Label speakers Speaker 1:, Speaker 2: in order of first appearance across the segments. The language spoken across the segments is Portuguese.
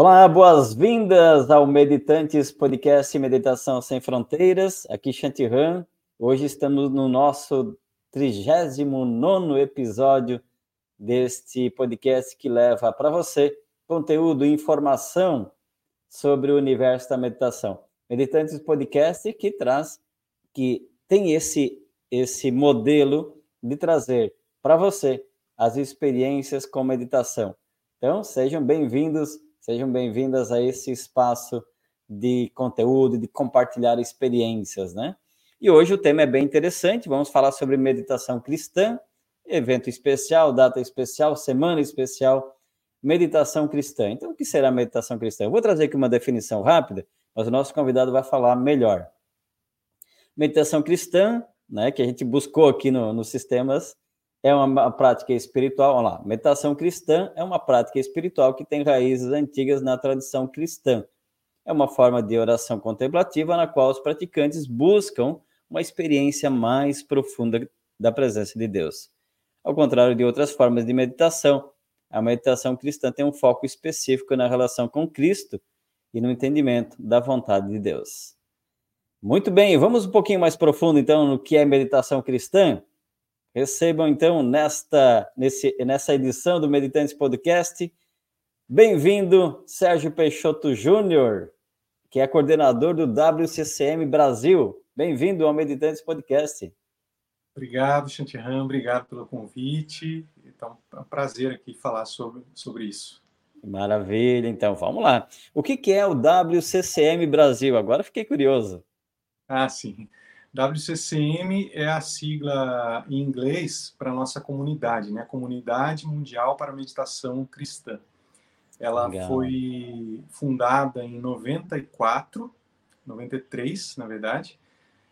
Speaker 1: Olá, boas-vindas ao Meditantes Podcast Meditação Sem Fronteiras. Aqui Chantiran. Hoje estamos no nosso 39 episódio deste podcast que leva para você conteúdo e informação sobre o universo da meditação. Meditantes Podcast que traz, que tem esse, esse modelo de trazer para você as experiências com meditação. Então, sejam bem-vindos Sejam bem-vindas a esse espaço de conteúdo, de compartilhar experiências, né? E hoje o tema é bem interessante, vamos falar sobre meditação cristã, evento especial, data especial, semana especial, meditação cristã. Então, o que será meditação cristã? Eu vou trazer aqui uma definição rápida, mas o nosso convidado vai falar melhor. Meditação cristã, né, que a gente buscou aqui no, nos sistemas, é uma prática espiritual. Vamos lá. Meditação cristã é uma prática espiritual que tem raízes antigas na tradição cristã. É uma forma de oração contemplativa na qual os praticantes buscam uma experiência mais profunda da presença de Deus. Ao contrário de outras formas de meditação, a meditação cristã tem um foco específico na relação com Cristo e no entendimento da vontade de Deus. Muito bem, vamos um pouquinho mais profundo então no que é meditação cristã. Recebam então nesta nesse, nessa edição do Meditantes Podcast, bem-vindo Sérgio Peixoto Júnior, que é coordenador do WCCM Brasil. Bem-vindo ao Meditantes Podcast.
Speaker 2: Obrigado, Chantiram, obrigado pelo convite. Então, é um prazer aqui falar sobre, sobre isso.
Speaker 1: Maravilha, então vamos lá. O que, que é o WCCM Brasil? Agora fiquei curioso.
Speaker 2: Ah, sim. WCCM é a sigla em inglês para a nossa comunidade, né? Comunidade Mundial para Meditação Cristã. Ela Legal. foi fundada em 94, 93, na verdade,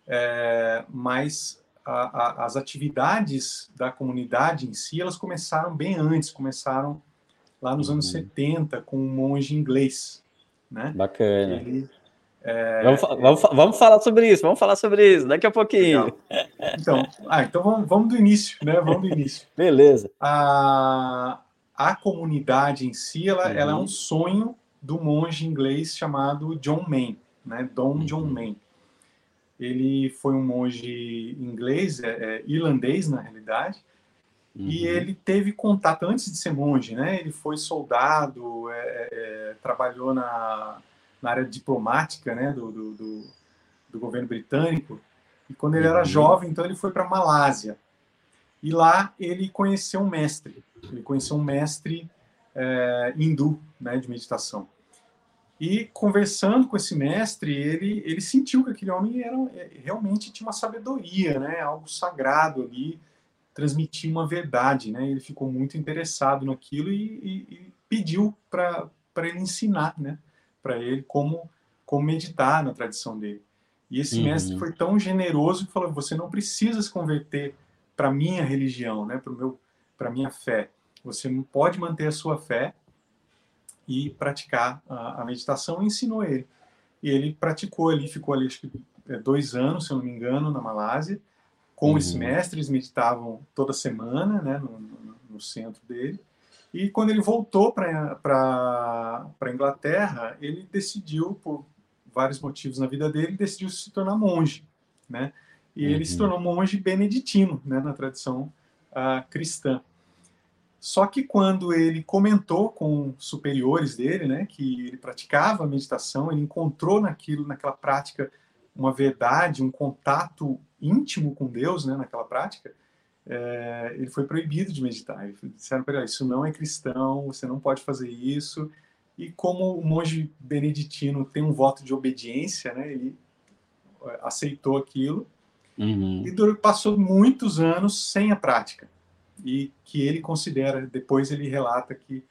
Speaker 2: é, mas a, a, as atividades da comunidade em si, elas começaram bem antes, começaram lá nos uhum. anos 70 com um monge inglês, né?
Speaker 1: Bacana. Ele é... Vamos, vamos, vamos falar sobre isso, vamos falar sobre isso daqui a pouquinho.
Speaker 2: Legal. Então, ah, então vamos, vamos, do início, né? Vamos do início.
Speaker 1: Beleza.
Speaker 2: A, a comunidade em si, ela, uhum. ela é um sonho do monge inglês chamado John Main, né? Dom uhum. John Main. Ele foi um monge inglês, é, é, irlandês na realidade, uhum. e ele teve contato antes de ser monge, né? Ele foi soldado, é, é, é trabalhou na na área diplomática né, do, do, do, do governo britânico. E quando ele era uhum. jovem, então ele foi para Malásia. E lá ele conheceu um mestre. Ele conheceu um mestre é, hindu né, de meditação. E conversando com esse mestre, ele, ele sentiu que aquele homem era, é, realmente tinha uma sabedoria, né, algo sagrado ali, transmitia uma verdade. Né, ele ficou muito interessado naquilo e, e, e pediu para ele ensinar né, para ele como, como meditar na tradição dele. E esse uhum. mestre foi tão generoso que falou: você não precisa se converter para minha religião, né, para meu para minha fé. Você pode manter a sua fé e praticar a, a meditação. E ensinou ele. E ele praticou ali, ficou ali acho que é, dois anos, se eu não me engano, na Malásia, com uhum. esse mestre. Eles meditavam toda semana, né, no, no, no centro dele. E quando ele voltou para a Inglaterra, ele decidiu, por vários motivos na vida dele, decidiu se tornar monge, né? E uhum. ele se uhum. tornou monge beneditino, né, na tradição uh, cristã. Só que quando ele comentou com superiores dele, né, que ele praticava a meditação, ele encontrou naquilo, naquela prática, uma verdade, um contato íntimo com Deus, né, naquela prática, é, ele foi proibido de meditar. Eles disseram para ele: Isso não é cristão, você não pode fazer isso. E como o monge beneditino tem um voto de obediência, né, ele é, aceitou aquilo uhum. e passou muitos anos sem a prática. E que ele considera, depois ele relata que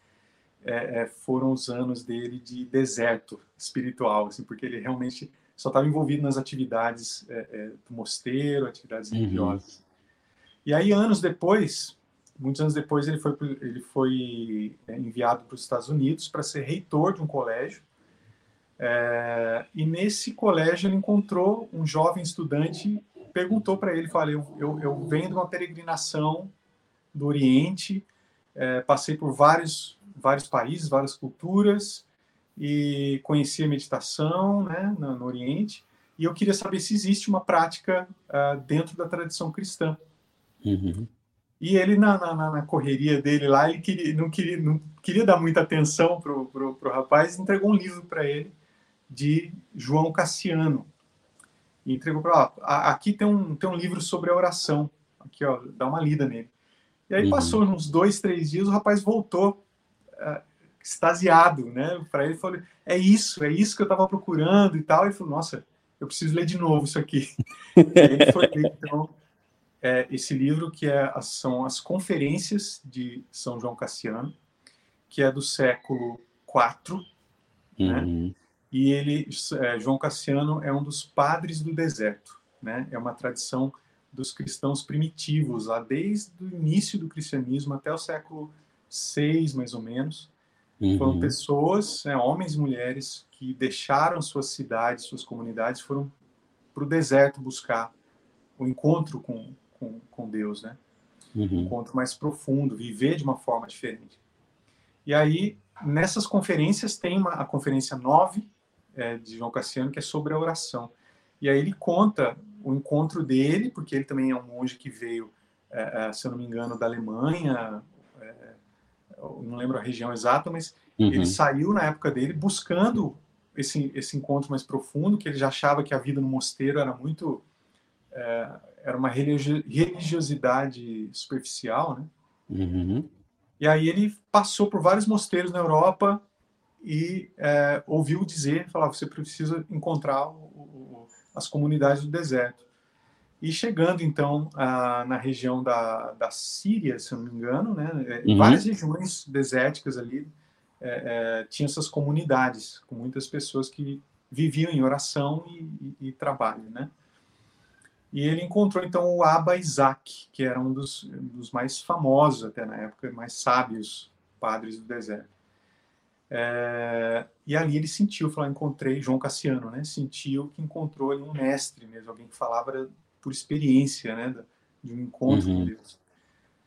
Speaker 2: é, é foram os anos dele de deserto espiritual, assim, porque ele realmente só estava envolvido nas atividades é, é, do mosteiro, atividades uhum. E aí, anos depois, muitos anos depois, ele foi, ele foi é, enviado para os Estados Unidos para ser reitor de um colégio. É, e nesse colégio ele encontrou um jovem estudante, perguntou para ele, falou, eu, eu, eu, venho de uma peregrinação do Oriente, é, passei por vários, vários países, várias culturas, e conhecia meditação né, no, no Oriente, e eu queria saber se existe uma prática uh, dentro da tradição cristã. Uhum. E ele, na, na, na, correria dele lá, ele queria, não, queria, não queria dar muita atenção para o rapaz, entregou um livro para ele de João Cassiano. E entregou para aqui tem um, tem um livro sobre a oração. Aqui, ó, dá uma lida nele. E aí uhum. passou uns dois, três dias, o rapaz voltou uh, extasiado, né? Para ele falou: é isso, é isso que eu estava procurando e tal. E ele falou: nossa, eu preciso ler de novo isso aqui. e ele foi então, é, esse livro que é, são as Conferências de São João Cassiano, que é do século IV, né? uhum. né? E ele, é, João Cassiano, é um dos padres do deserto, né? É uma tradição dos cristãos primitivos, lá desde o início do cristianismo até o século VI, mais ou menos. Uhum. Foram pessoas, né, homens e mulheres, que deixaram suas cidades, suas comunidades, foram para o deserto buscar o encontro com, com, com Deus, né? Uhum. Um encontro mais profundo, viver de uma forma diferente. E aí, nessas conferências, tem uma, a conferência 9 é, de João Cassiano, que é sobre a oração. E aí ele conta o encontro dele, porque ele também é um monge que veio, é, é se eu não me engano, da Alemanha, é, não lembro a região exata, mas uhum. ele saiu na época dele buscando esse, esse encontro mais profundo, que ele já achava que a vida no mosteiro era muito é, era uma religiosidade superficial, né? Uhum. E aí ele passou por vários mosteiros na Europa e é, ouviu dizer, falava, você precisa encontrar o, o, as comunidades do deserto. E chegando então a, na região da, da Síria, se eu não me engano, né, é, uhum. várias regiões desérticas ali é, é, tinham essas comunidades com muitas pessoas que viviam em oração e, e, e trabalho, né? E ele encontrou então o Abba Isaac, que era um dos, dos mais famosos até na época, mais sábios padres do deserto. É, e ali ele sentiu, falou, encontrei João Cassiano, né? Sentiu que encontrou ali um mestre mesmo, alguém que falava por experiência, né? De um encontro uhum. com Deus.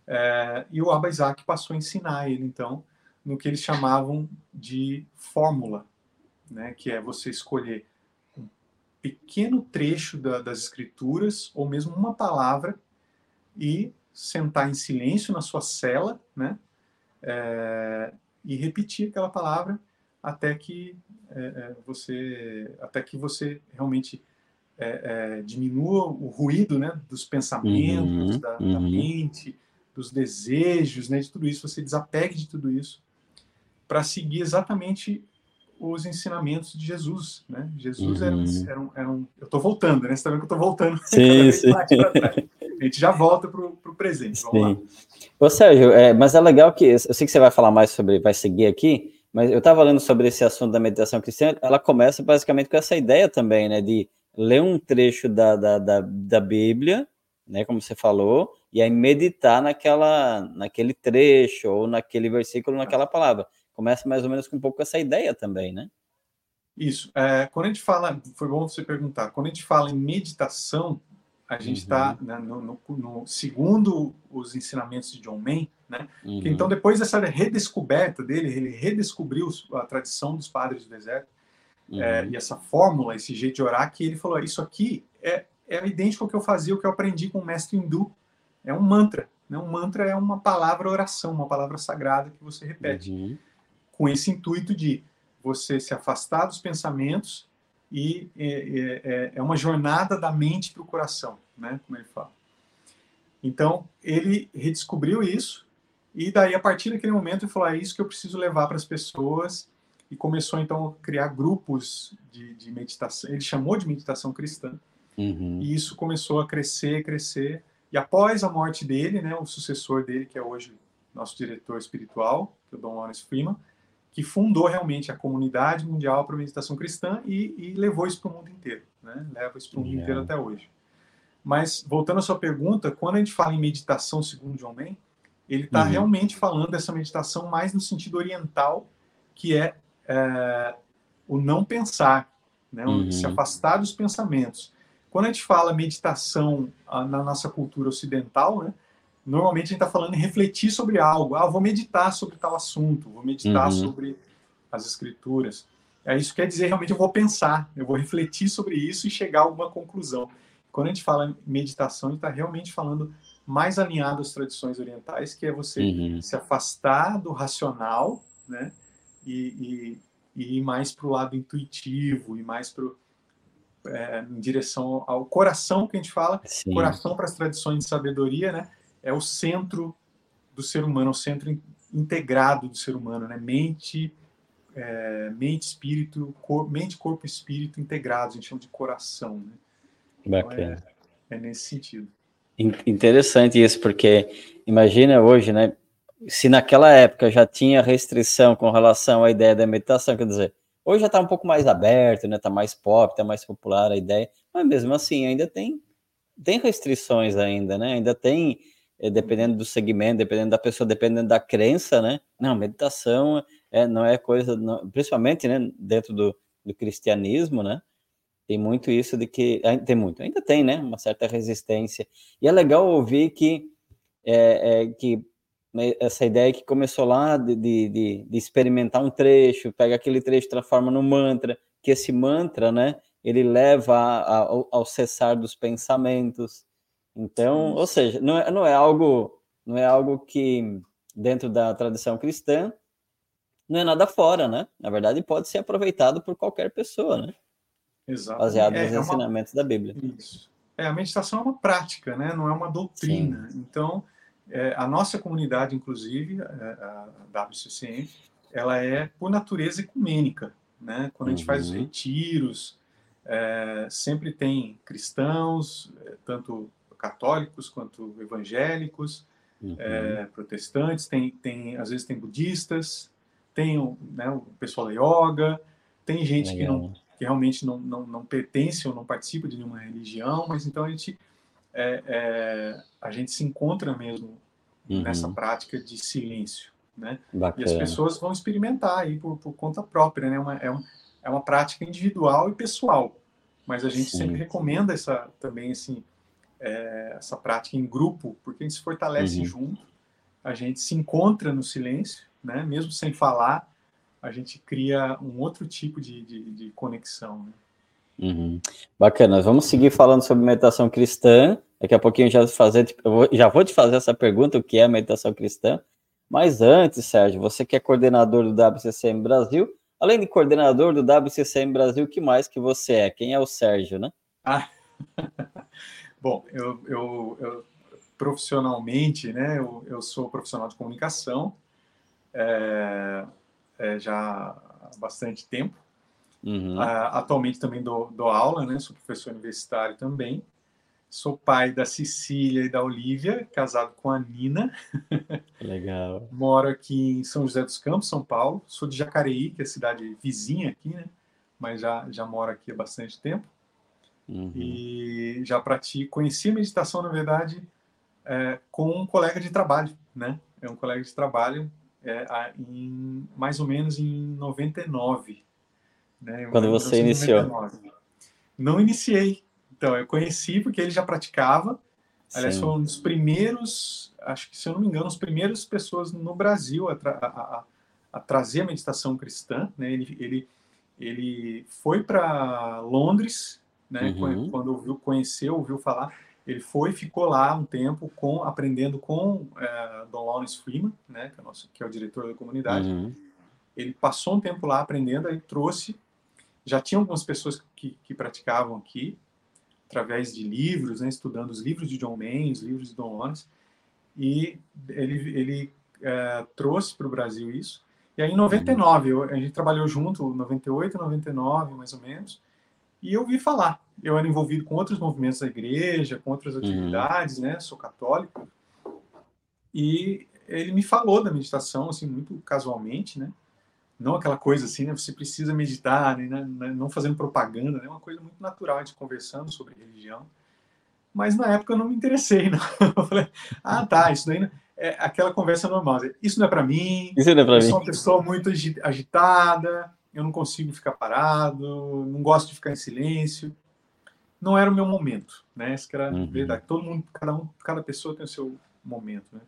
Speaker 2: É, e o Abba Isaac passou a ensinar ele, então, no que eles chamavam de fórmula, né? Que é você escolher pequeno trecho da, das escrituras, ou mesmo uma palavra, e sentar em silêncio na sua cela, né? É, e repetir aquela palavra até que é, é você, até que você realmente é, é, diminua o ruído, né? Dos pensamentos, uhum, da, uhum. da, mente, dos desejos, né? De tudo isso, você desapegue de tudo isso para seguir exatamente os ensinamentos de Jesus, né? Jesus uhum. era, um, era, um, era, um, Eu estou voltando, né? Você está vendo que eu estou voltando.
Speaker 1: Sim, sim.
Speaker 2: A gente já volta para o presente. Vamos sim. lá.
Speaker 1: Ô, Sérgio, é, mas é legal que... Eu sei que você vai falar mais sobre... Vai seguir aqui, mas eu estava lendo sobre esse assunto da meditação cristã, ela começa basicamente com essa ideia também, né? De ler um trecho da, da, da, da Bíblia, né? Como você falou, e aí meditar naquela, naquele trecho, ou naquele versículo, naquela palavra começa mais ou menos com um pouco essa ideia também, né?
Speaker 2: Isso. É, quando a gente fala, foi bom você perguntar, quando a gente fala em meditação, a gente está uhum. né, no, no, no, segundo os ensinamentos de John Main, né? Uhum. Que, então depois dessa redescoberta dele, ele redescobriu a tradição dos padres do deserto é, uhum. é, e essa fórmula, esse jeito de orar, que ele falou: isso aqui é, é idêntico ao que eu fazia, o que eu aprendi com o mestre hindu. É um mantra. Né? Um mantra é uma palavra oração, uma palavra sagrada que você repete. Com esse intuito de você se afastar dos pensamentos e é, é, é, é uma jornada da mente para o coração, né? Como ele fala. Então ele redescobriu isso e daí a partir daquele momento ele falou é isso que eu preciso levar para as pessoas e começou então a criar grupos de, de meditação. Ele chamou de meditação cristã uhum. e isso começou a crescer, crescer. E após a morte dele, né, o sucessor dele que é hoje nosso diretor espiritual, que é o Dom Lawrence Freeman, que fundou realmente a comunidade mundial para a meditação cristã e, e levou isso para o mundo inteiro, né? Leva isso para o mundo yeah. inteiro até hoje. Mas voltando à sua pergunta, quando a gente fala em meditação segundo John Main, ele está uhum. realmente falando dessa meditação mais no sentido oriental, que é, é o não pensar, né? Uhum. se afastar dos pensamentos. Quando a gente fala meditação ah, na nossa cultura ocidental, né? Normalmente a gente está falando em refletir sobre algo. Ah, vou meditar sobre tal assunto, vou meditar uhum. sobre as escrituras. É, isso quer dizer, realmente, eu vou pensar, eu vou refletir sobre isso e chegar a alguma conclusão. Quando a gente fala meditação, a gente está realmente falando mais alinhado às tradições orientais, que é você uhum. se afastar do racional, né? E, e, e ir mais para o lado intuitivo, e mais para é, em direção ao coração que a gente fala, Sim. coração para as tradições de sabedoria, né? É o centro do ser humano, o centro integrado do ser humano, né? Mente, é, mente, espírito, cor, mente, corpo, espírito integrados, a gente chama de coração, né?
Speaker 1: Bacana. Então
Speaker 2: é, é nesse sentido.
Speaker 1: Interessante isso, porque imagina hoje, né? Se naquela época já tinha restrição com relação à ideia da meditação, quer dizer, hoje já está um pouco mais aberto, né? Está mais pop, está mais popular a ideia, mas mesmo assim ainda tem tem restrições ainda, né? Ainda tem, dependendo do segmento, dependendo da pessoa, dependendo da crença, né? Não, meditação é, não é coisa, não, principalmente, né? Dentro do, do cristianismo, né? Tem muito isso de que. Tem muito, ainda tem, né? Uma certa resistência. E é legal ouvir que, é, é, que né, essa ideia que começou lá de, de, de, experimentar um trecho, pega aquele trecho, transforma no mantra, que esse mantra, né? Ele leva a, a, ao cessar dos pensamentos. Então, ou seja, não é, não é algo não é algo que dentro da tradição cristã não é nada fora, né? Na verdade, pode ser aproveitado por qualquer pessoa, né?
Speaker 2: Exato.
Speaker 1: Baseado é, nos é ensinamentos uma... da Bíblia.
Speaker 2: Isso. É, a meditação é uma prática, né? não é uma doutrina. Sim. Então, é, a nossa comunidade, inclusive, é, a WCCM, ela é, por natureza, ecumênica. Né? Quando a gente uhum. faz os uhum. retiros, é, sempre tem cristãos, é, tanto católicos quanto evangélicos, uhum. é, protestantes, tem, tem, às vezes tem budistas, tem né, o pessoal da yoga, tem gente Legal. que não que realmente não, não, não pertence ou não participa de nenhuma religião, mas então a gente, é, é, a gente se encontra mesmo uhum. nessa prática de silêncio. Né? E as pessoas vão experimentar aí por, por conta própria, né? Uma, é, uma, é uma prática individual e pessoal, mas a gente Sim. sempre recomenda essa também assim é, essa prática em grupo, porque a gente se fortalece uhum. junto, a gente se encontra no silêncio, né? Mesmo sem falar, a gente cria um outro tipo de, de, de conexão. Né?
Speaker 1: Uhum. Bacana, vamos seguir falando sobre meditação cristã. Daqui a pouquinho já, fazer, vou, já vou te fazer essa pergunta, o que é meditação cristã. Mas antes, Sérgio, você que é coordenador do WCCM Brasil, além de coordenador do WCCM Brasil, o que mais que você é? Quem é o Sérgio, né?
Speaker 2: Ah, bom, eu, eu, eu, profissionalmente, né, eu, eu sou profissional de comunicação, é, é, já há bastante tempo. Uhum. Uh, atualmente também dou, dou, aula, né? Sou professor universitário também. Sou pai da Cecília e da Olivia, casado com a Nina.
Speaker 1: Legal.
Speaker 2: Moro aqui em São José dos Campos, São Paulo. Sou de Jacareí, que é a cidade vizinha aqui, né? Mas já, já moro aqui há bastante tempo. Uhum. E já pratico, conheci a meditação, na verdade, é, com um colega de trabalho, né? É um colega de trabalho é, em, mais ou menos em 99. Né?
Speaker 1: Quando você iniciou? 99.
Speaker 2: Não iniciei. Então, eu conheci porque ele já praticava. Aliás, Sim. foi um dos primeiros, acho que se eu não me engano, as primeiras pessoas no Brasil a, tra a, a, a trazer a meditação cristã. Né? Ele, ele, ele foi para Londres, né? Uhum. quando ouviu, conheceu, ouviu falar ele foi ficou lá um tempo com aprendendo com é, Don Lawrence Freeman, né, que é, nosso, que é o diretor da comunidade. Uhum. Ele passou um tempo lá aprendendo, aí trouxe. Já tinha algumas pessoas que, que praticavam aqui, através de livros, né, estudando os livros de John Main, os livros de Don Lawrence, e ele, ele é, trouxe para o Brasil isso. E aí, em 99, eu, a gente trabalhou junto, 98, 99, mais ou menos, e eu vi falar eu era envolvido com outros movimentos da igreja, com outras uhum. atividades, uhum. né? Sou católico. E ele me falou da meditação, assim, muito casualmente, né? Não aquela coisa assim, né? Você precisa meditar, né? Não fazendo propaganda, né? Uma coisa muito natural, de conversando sobre religião. Mas na época eu não me interessei, não. Eu falei, ah, tá, isso daí é aquela conversa normal. Isso não é para mim.
Speaker 1: Isso não é para mim. Eu
Speaker 2: sou uma pessoa muito agitada, eu não consigo ficar parado, não gosto de ficar em silêncio não era o meu momento, né? Isso que era uhum. verdade. Todo mundo, cada um, cada pessoa tem o seu momento, né?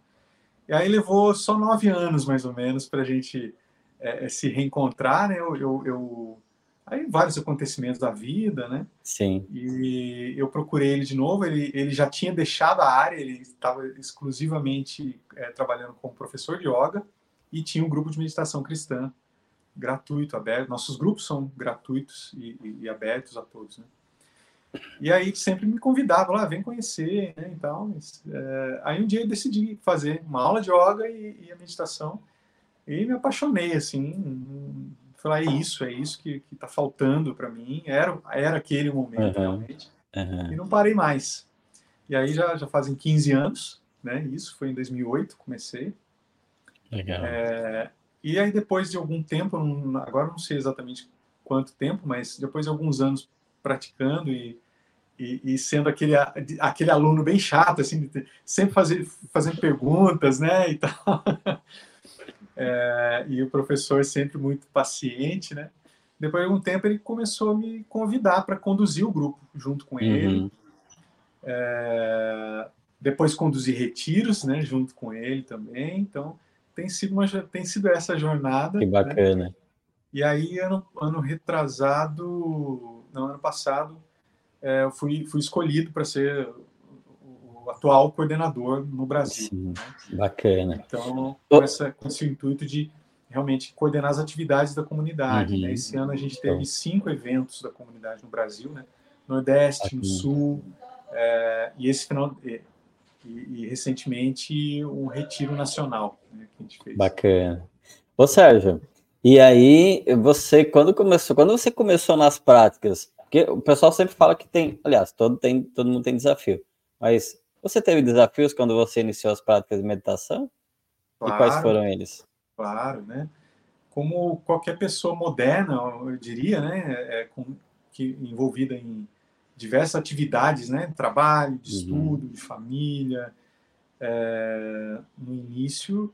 Speaker 2: E aí levou só nove anos, mais ou menos, para a gente é, é, se reencontrar, né? Eu, eu, eu, Aí vários acontecimentos da vida, né?
Speaker 1: Sim.
Speaker 2: E eu procurei ele de novo. Ele, ele já tinha deixado a área, ele estava exclusivamente é, trabalhando como professor de yoga e tinha um grupo de meditação cristã gratuito, aberto. Nossos grupos são gratuitos e, e, e abertos a todos, né? E aí sempre me convidava lá, vem conhecer, né, e tal. Mas, é, aí um dia eu decidi fazer uma aula de yoga e, e a meditação e me apaixonei, assim, falei, é isso, é isso que está faltando para mim. Era, era aquele momento, uhum. realmente. Uhum. E não parei mais. E aí já, já fazem 15 anos, né? Isso foi em 2008, comecei.
Speaker 1: Legal.
Speaker 2: É, e aí depois de algum tempo, agora não sei exatamente quanto tempo, mas depois de alguns anos praticando e, e, e sendo aquele, aquele aluno bem chato, assim, sempre fazer, fazendo perguntas, né, e tal. É, e o professor sempre muito paciente, né? Depois de algum tempo ele começou a me convidar para conduzir o grupo junto com ele. Uhum. É, depois conduzir retiros, né, junto com ele também. Então tem sido uma tem sido essa jornada.
Speaker 1: Que né? bacana. Né?
Speaker 2: E aí ano, ano retrasado, no ano passado, é, eu fui fui escolhido para ser o atual coordenador no Brasil. Sim,
Speaker 1: né? Bacana.
Speaker 2: Então, com, essa, com esse intuito de realmente coordenar as atividades da comunidade. Uhum. Né? Esse ano a gente teve então. cinco eventos da comunidade no Brasil, né? Nordeste, no Sul, é, e esse final e, e, recentemente um retiro nacional né, que a gente fez.
Speaker 1: Bacana. Ô Sérgio, e aí você quando começou, quando você começou nas práticas, porque o pessoal sempre fala que tem, aliás, todo tem, todo mundo tem desafio, mas você teve desafios quando você iniciou as práticas de meditação? Claro, e quais foram eles?
Speaker 2: Claro, né? Como qualquer pessoa moderna, eu diria, né, é, é com, que envolvida em diversas atividades, né, trabalho, de uhum. estudo, de família, é, no início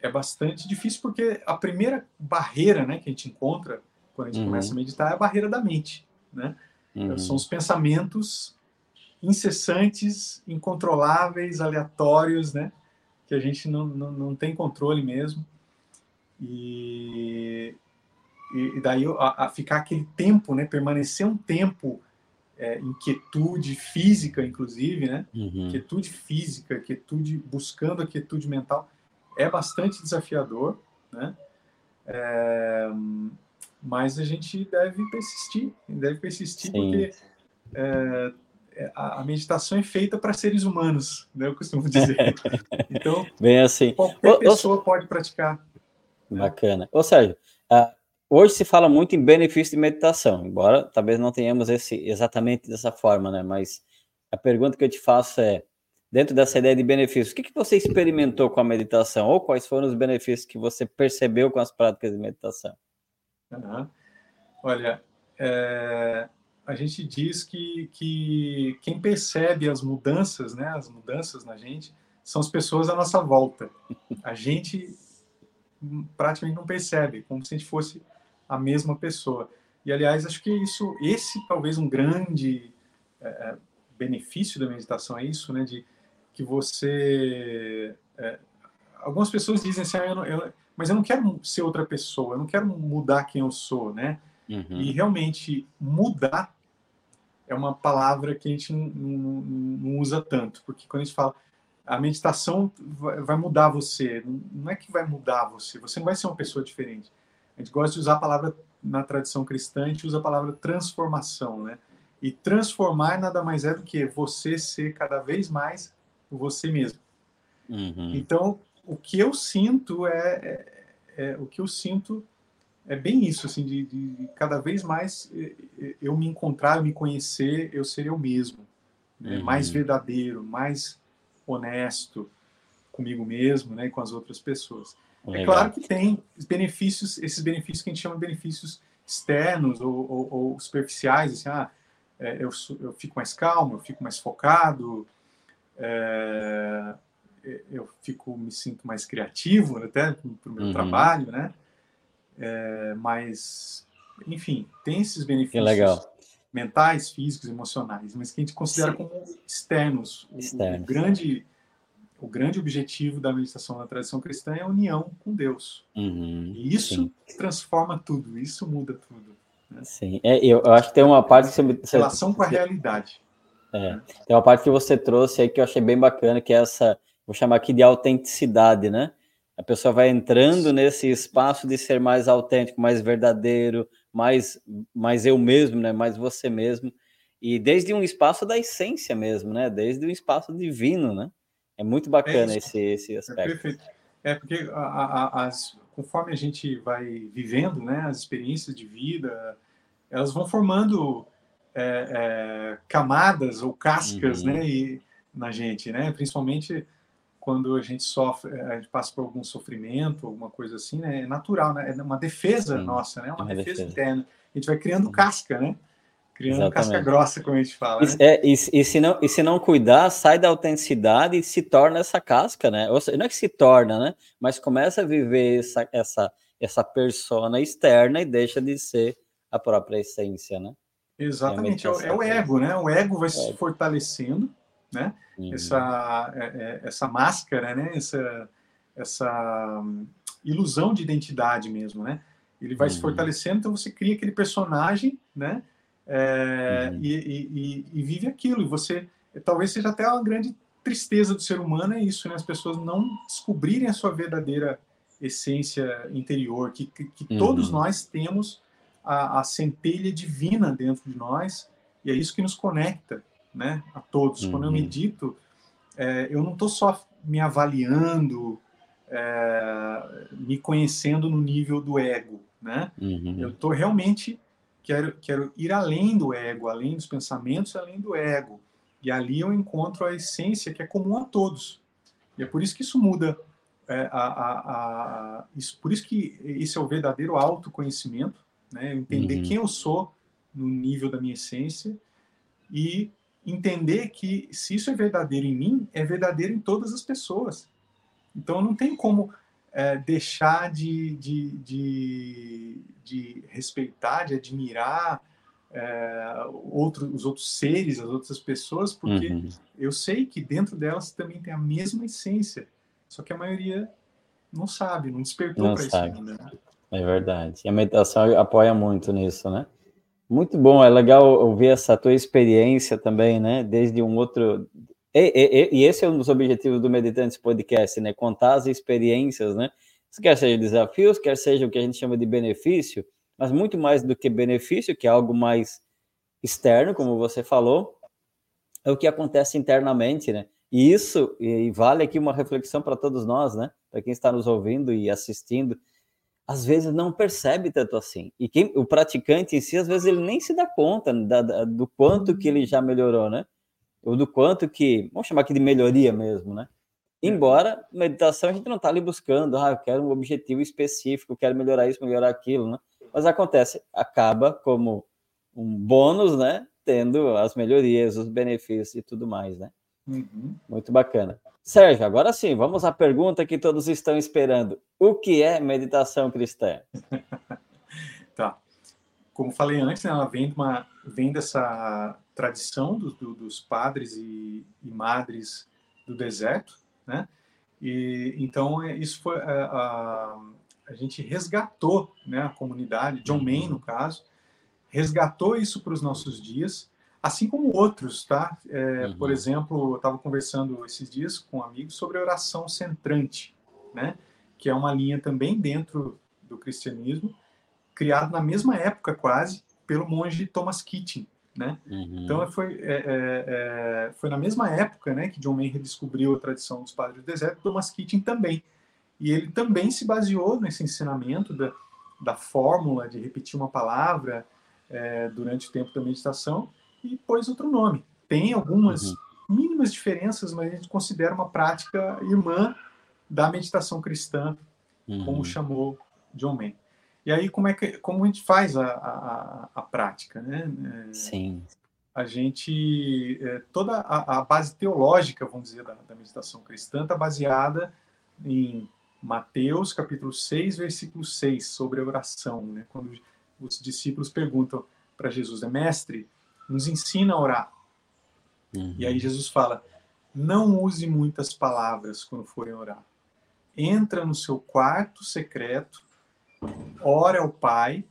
Speaker 2: é bastante difícil porque a primeira barreira, né, que a gente encontra quando a gente uhum. começa a meditar é a barreira da mente, né? Uhum. São os pensamentos incessantes, incontroláveis, aleatórios, né? Que a gente não, não, não tem controle mesmo. E, e daí a, a, ficar aquele tempo, né? Permanecer um tempo é, em quietude física, inclusive, né? Uhum. Quietude física, quietude, buscando a quietude mental, é bastante desafiador, né? É, mas a gente deve persistir, deve persistir Sim. porque é, é, a meditação é feita para seres humanos, né? Eu costumo dizer. Então,
Speaker 1: bem assim,
Speaker 2: qualquer pessoa pode praticar.
Speaker 1: Né? Bacana. Ou seja, uh, hoje se fala muito em benefício de meditação, embora talvez não tenhamos esse exatamente dessa forma, né? Mas a pergunta que eu te faço é, dentro dessa ideia de benefício, o que, que você experimentou com a meditação ou quais foram os benefícios que você percebeu com as práticas de meditação?
Speaker 2: Uhum. Olha, é, a gente diz que, que quem percebe as mudanças, né, as mudanças na gente, são as pessoas à nossa volta. A gente praticamente não percebe, como se a gente fosse a mesma pessoa. E aliás, acho que isso, esse talvez um grande é, benefício da meditação é isso, né, de que você, é, algumas pessoas dizem assim, ah, eu não, eu, mas eu não quero ser outra pessoa, eu não quero mudar quem eu sou, né? Uhum. E realmente mudar é uma palavra que a gente não, não, não, usa tanto, porque quando a gente fala a meditação vai mudar você, não é que vai mudar você, você não vai ser uma pessoa diferente. A gente gosta de usar a palavra na tradição cristã, a gente usa a palavra transformação, né? E transformar nada mais é do que você ser cada vez mais você mesmo. Uhum. Então, o que eu sinto é, é, é, o que eu sinto é bem isso, assim, de, de, cada vez mais eu me encontrar, eu me conhecer, eu ser eu mesmo, né? uhum. mais verdadeiro, mais honesto comigo mesmo, né, e com as outras pessoas. É Legal. É claro que tem benefícios, esses benefícios que a gente chama de benefícios externos ou, ou, ou superficiais, assim, ah, é, eu, eu fico mais calmo, eu fico mais focado, é, eu fico, me sinto mais criativo, até para o meu uhum. trabalho, né? É, mas, enfim, tem esses benefícios mentais, físicos, emocionais, mas que a gente considera Sim. como externos. O, o, grande, o grande objetivo da meditação na tradição cristã é a união com Deus. Uhum. E isso Sim. transforma tudo, isso muda tudo. Né?
Speaker 1: Sim, é, eu, eu, acho que tem uma parte que
Speaker 2: você. Relação com a realidade.
Speaker 1: É, tem uma parte que você trouxe aí que eu achei bem bacana, que é essa, vou chamar aqui de autenticidade, né? A pessoa vai entrando nesse espaço de ser mais autêntico, mais verdadeiro, mais, mais eu mesmo, né? Mais você mesmo. E desde um espaço da essência mesmo, né? Desde um espaço divino, né? É muito bacana é esse, esse é aspecto. É
Speaker 2: perfeito. É porque a, a, as, conforme a gente vai vivendo, né? As experiências de vida, elas vão formando é, é, camadas ou cascas, uhum. né? E, na gente, né? Principalmente quando a gente sofre, a gente passa por algum sofrimento, alguma coisa assim, né? É natural, né? É uma defesa Sim, nossa, né? Uma, uma defesa, defesa, interna. A gente vai criando casca, né? Criando Exatamente. casca grossa, como a gente fala.
Speaker 1: Né? É, e, e, se não, e se não cuidar, sai da autenticidade e se torna essa casca, né? Ou seja, não é que se torna, né? Mas começa a viver essa, essa, essa persona externa e deixa de ser a própria essência, né?
Speaker 2: Exatamente, é, é o ego, né? O ego vai se fortalecendo, né? Uhum. Essa, é, é, essa máscara, né? Essa, essa hum, ilusão de identidade mesmo, né? Ele vai uhum. se fortalecendo, então você cria aquele personagem, né? É, uhum. e, e, e, vive aquilo. E você, talvez seja até uma grande tristeza do ser humano é isso, né? As pessoas não descobrirem a sua verdadeira essência interior, que, que, que todos uhum. nós temos a, a, centelha divina dentro de nós e é isso que nos conecta, né? A todos. Quando eu uhum. medito, é, eu não estou só me avaliando, é, me conhecendo no nível do ego, né? Uhum. Eu estou realmente quero, quero ir além do ego, além dos pensamentos, além do ego. E ali eu encontro a essência que é comum a todos. E é por isso que isso muda. É, a, a, a, isso, por isso que esse é o verdadeiro autoconhecimento, né? entender uhum. quem eu sou no nível da minha essência e entender que se isso é verdadeiro em mim, é verdadeiro em todas as pessoas. Então não tem como é, deixar de, de, de, de, respeitar, de admirar é, outro, os outros seres, as outras pessoas, porque uhum. eu sei que dentro delas também tem a mesma essência, só que a maioria não sabe, não despertou para isso ainda. Né?
Speaker 1: É verdade. E a meditação apoia muito nisso, né? Muito bom, é legal ouvir essa tua experiência também, né? Desde um outro, e, e, e, esse é um dos objetivos do Meditantes Podcast, né? Contar as experiências, né? Quer seja desafios, quer seja o que a gente chama de benefício, mas muito mais do que benefício, que é algo mais externo, como você falou, é o que acontece internamente, né? E isso, e vale aqui uma reflexão para todos nós, né? Para quem está nos ouvindo e assistindo, às vezes não percebe tanto assim. E quem, o praticante em si, às vezes ele nem se dá conta da, da, do quanto que ele já melhorou, né? Ou do quanto que, vamos chamar aqui de melhoria mesmo, né? É. Embora meditação a gente não está ali buscando, ah, eu quero um objetivo específico, quero melhorar isso, melhorar aquilo, né? Mas acontece, acaba como um bônus, né? Tendo as melhorias, os benefícios e tudo mais, né? Uhum. Muito bacana. Sérgio, agora sim, vamos à pergunta que todos estão esperando. O que é meditação cristã?
Speaker 2: tá. Como falei antes, né, ela vem, uma, vem dessa tradição do, do, dos padres e, e, madres do deserto, né? E então é, isso foi a, a, a gente resgatou, né? A comunidade, John uhum. Main no caso, resgatou isso para os nossos dias, assim como outros, tá? É, uhum. Por exemplo, eu estava conversando esses dias com amigos sobre a oração centrante, né? Que é uma linha também dentro do cristianismo, criado na mesma época quase pelo monge Thomas Keating, né? Uhum. Então foi, é, é, é, foi na mesma época né, que John Mayer descobriu a tradição dos padres do deserto, Thomas Keating também. E ele também se baseou nesse ensinamento da, da fórmula de repetir uma palavra é, durante o tempo da meditação e pôs outro nome. Tem algumas uhum. mínimas diferenças, mas a gente considera uma prática irmã da meditação cristã, uhum. como chamou John Mayer. E aí, como é que como a gente faz a, a, a prática, né?
Speaker 1: É, Sim.
Speaker 2: A gente, é, toda a, a, base teológica, vamos dizer, da, da meditação cristã está baseada em Mateus, capítulo 6, versículo 6, sobre a oração, né? Quando os discípulos perguntam para Jesus, né? mestre, nos ensina a orar. Uhum. E aí Jesus fala, não use muitas palavras quando forem orar. Entra no seu quarto secreto ora ao Pai,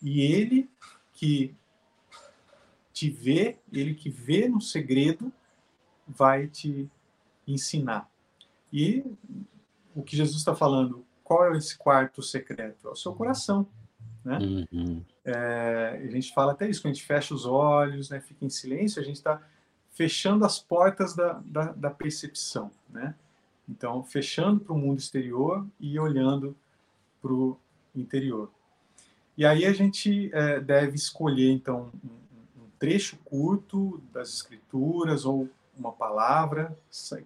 Speaker 2: e Ele que te vê, ele que vê no segredo, vai te ensinar. E o que Jesus está falando, qual é esse quarto secreto? É o seu coração. Né? Uhum. É, a gente fala até isso, quando a gente fecha os olhos, né, fica em silêncio, a gente está fechando as portas da, da, da percepção. Né? Então, fechando para o mundo exterior e olhando para o interior. E aí a gente é, deve escolher, então, um, um trecho curto das escrituras ou uma palavra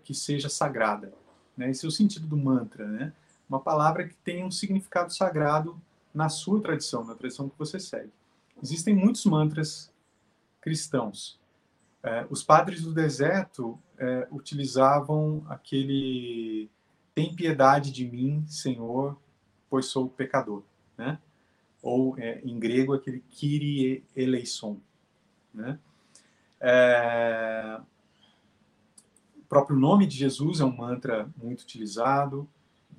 Speaker 2: que seja sagrada. Né? Esse é o sentido do mantra, né? Uma palavra que tenha um significado sagrado na sua tradição, na tradição que você segue. Existem muitos mantras cristãos. É, os padres do deserto é, utilizavam aquele tem piedade de mim, Senhor, pois sou pecador, né? Ou é, em grego aquele Kyrie eleison, né? É, o próprio nome de Jesus é um mantra muito utilizado.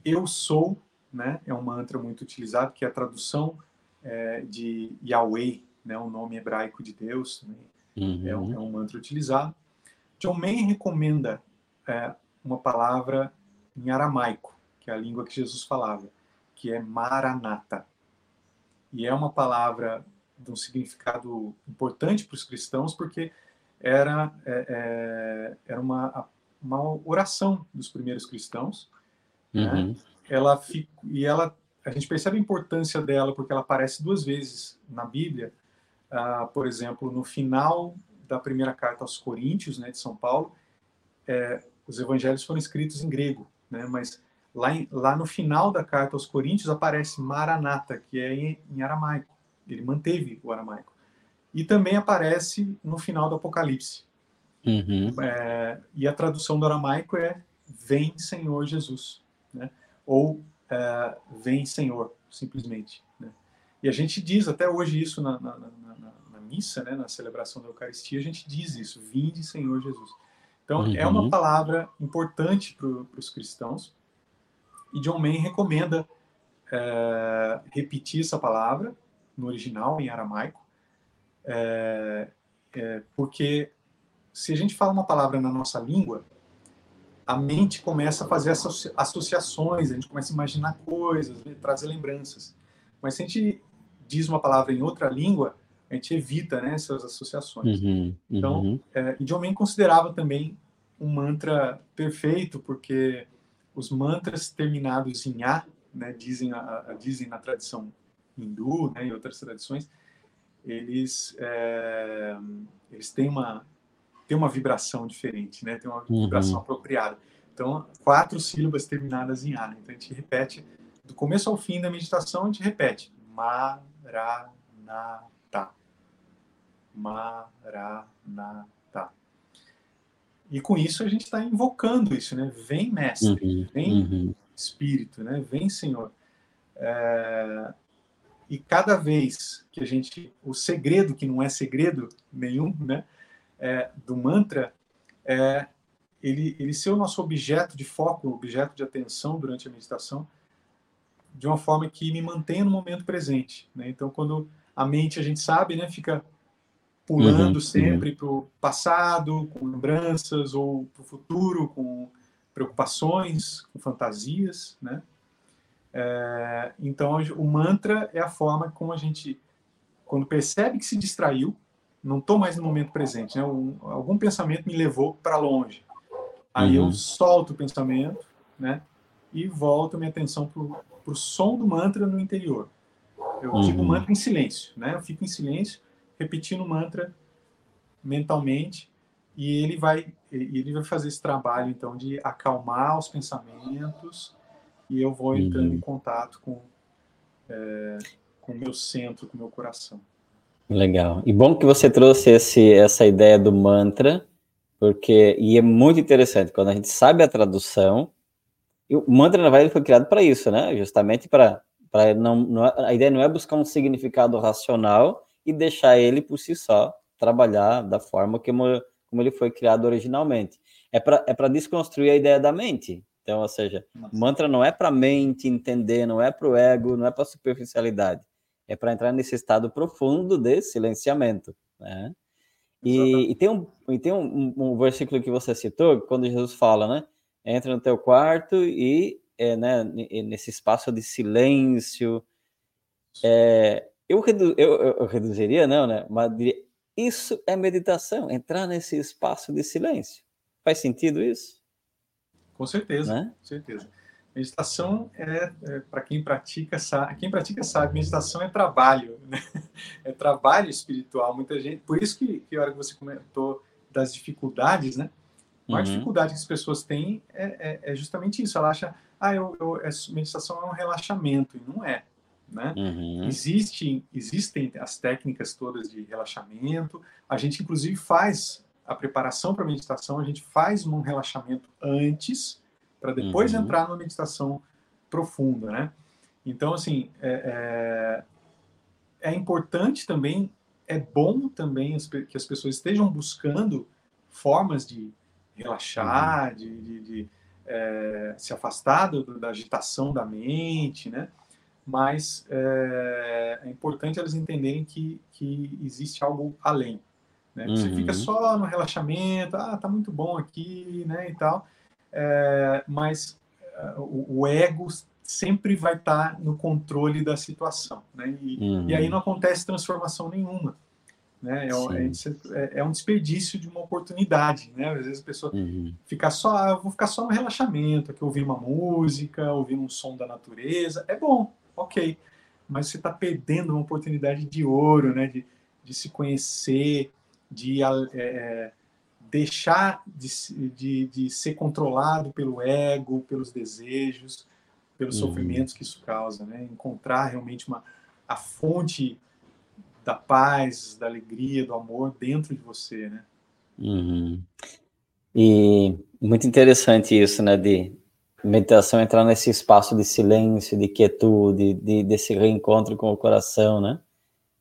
Speaker 2: Eu sou, né? É um mantra muito utilizado que é a tradução é, de Yahweh, né? O nome hebraico de Deus também uhum. é, um, é, um, mantra utilizado. John Main recomenda é, uma palavra em aramaico, que é a língua que Jesus falava, que é Maranata. E é uma palavra de um significado importante para os cristãos, porque era, é, é era uma, uma oração dos primeiros cristãos. Né? Uhum. Né? Ela fica, e ela, a gente percebe a importância dela porque ela aparece duas vezes na Bíblia, ah, por exemplo, no final da primeira carta aos Coríntios, né, de São Paulo, é, os evangelhos foram escritos em grego, né, mas lá, em, lá no final da carta aos Coríntios aparece Maranata, que é em, em aramaico. Ele manteve o aramaico. E também aparece no final do Apocalipse. Uhum. É, e a tradução do aramaico é Vem Senhor Jesus, né? ou é, Vem Senhor, simplesmente. Né? E a gente diz até hoje isso na, na, na, na, missa, né, na celebração da Eucaristia, a gente diz isso, vinde Senhor Jesus. Então, uhum. é uma uhum. palavra importante para os cristãos. E John Main recomenda é, repetir essa palavra no original, em aramaico, é, é, porque se a gente fala uma palavra na nossa língua, a mente começa a fazer associações, a gente começa a imaginar coisas, trazer lembranças. Mas se a gente diz uma palavra em outra língua, a gente evita né, essas associações. Uhum, então, uhum. é, John Main considerava também um mantra perfeito, porque os mantras terminados em A, né, dizem, a, a, dizem na tradição hindu né, e outras tradições, eles, é, eles têm, uma, têm uma vibração diferente, né, tem uma uhum. vibração apropriada. Então, quatro sílabas terminadas em A. Né? Então, a gente repete, do começo ao fim da meditação, a gente repete Maranata. Maranata. E com isso a gente está invocando isso, né? Vem, mestre, uhum, vem, uhum. Espírito, né? Vem, Senhor. É... E cada vez que a gente. O segredo, que não é segredo nenhum, né? É, do mantra, é ele, ele ser o nosso objeto de foco, objeto de atenção durante a meditação, de uma forma que me mantenha no momento presente. Né? Então, quando a mente, a gente sabe, né, fica pulando uhum, sempre uhum. para o passado, com lembranças, ou para o futuro, com preocupações, com fantasias, né? É, então, o mantra é a forma como a gente, quando percebe que se distraiu, não estou mais no momento presente, né? Um, algum pensamento me levou para longe. Aí uhum. eu solto o pensamento, né? E volto minha atenção para o som do mantra no interior. Eu uhum. digo o mantra em silêncio, né? Eu fico em silêncio repetindo o mantra mentalmente e ele vai ele vai fazer esse trabalho então de acalmar os pensamentos e eu vou entrando uhum. em contato com é, com o meu centro, com o meu coração.
Speaker 1: Legal. E bom que você trouxe esse, essa ideia do mantra, porque e é muito interessante quando a gente sabe a tradução. O mantra na verdade foi criado para isso, né? Justamente para para não, não, a ideia não é buscar um significado racional, e deixar ele por si só trabalhar da forma como, como ele foi criado originalmente. É para é desconstruir a ideia da mente. Então, ou seja, Nossa. mantra não é para mente entender, não é para o ego, não é para superficialidade. é para entrar nesse estado profundo de silenciamento, né? E, e, tem, um, e tem um, um, versículo que você citou, quando Jesus fala, né? Entra no teu quarto e, é, né, nesse espaço de silêncio. É, eu, redu, eu, eu, reduziria, não, né? Mas diria, isso é meditação, entrar nesse espaço de silêncio. Faz sentido isso?
Speaker 2: Com certeza, né? com certeza. Meditação é, é para quem pratica sabe, quem pratica sabe, meditação é trabalho, né? é trabalho espiritual. Muita gente, por isso que, que a hora que você comentou das dificuldades, né? A maior uhum. dificuldade que as pessoas têm é, é, é justamente isso. Ela acha, ah, eu, eu, meditação é um relaxamento e não é, né? Uhum. Existe, existem as técnicas todas de relaxamento. A gente inclusive faz a preparação para meditação. A gente faz um relaxamento antes para depois uhum. entrar numa meditação profunda, né? Então, assim, é, é, é importante também, é bom também que as pessoas estejam buscando formas de relaxar, uhum. de, de, de é, se afastar do, da agitação da mente, né? Mas é, é, importante elas entenderem que, que existe algo além. Né? Você uhum. fica só no relaxamento, ah, tá muito bom aqui, né, e tal é, mas é, o, o, ego sempre vai estar tá no controle da situação, né? E, uhum. e aí não acontece transformação nenhuma, né? É, é, é, um desperdício de uma oportunidade, né? Às vezes a pessoa uhum. fica só, ah, eu vou ficar só no relaxamento, aqui ouvir uma música, ouvir um som da natureza, é bom, ok, mas você está perdendo uma oportunidade de ouro, né? De, de se conhecer, de é, deixar de, de, de, ser controlado pelo ego, pelos desejos, pelos uhum. sofrimentos que isso causa, né? Encontrar realmente uma a fonte da paz, da alegria, do amor dentro de você, né?
Speaker 1: Uhum. E muito interessante isso, né? De meditação entrar nesse espaço de silêncio, de quietude, de, desse reencontro com o coração, né?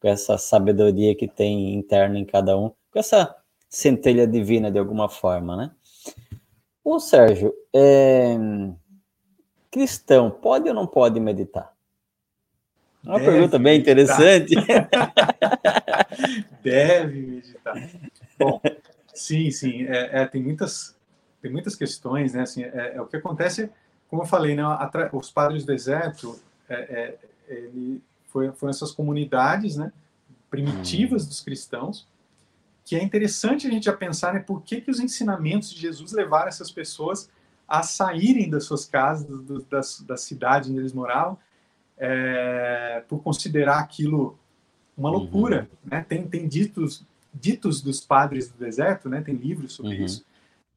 Speaker 1: Com essa sabedoria que tem interna em cada um, com essa centelha divina de alguma forma, né? O Sérgio, é... cristão pode ou não pode meditar? Uma Deve pergunta bem meditar. interessante.
Speaker 2: Deve meditar. Bom, sim, sim, é, é, tem muitas tem muitas questões, né? Assim, é, é o que acontece, como eu falei, né? Os padres do deserto, é, é, ele foi, foram essas comunidades, né? Primitivas hum. dos cristãos que é interessante a gente já pensar né, por que, que os ensinamentos de Jesus levaram essas pessoas a saírem das suas casas, do, das, da cidade onde eles moravam, é, por considerar aquilo uma uhum. loucura. Uhum. Né? Tem, tem ditos, ditos dos padres do deserto, né? tem livros sobre uhum. isso,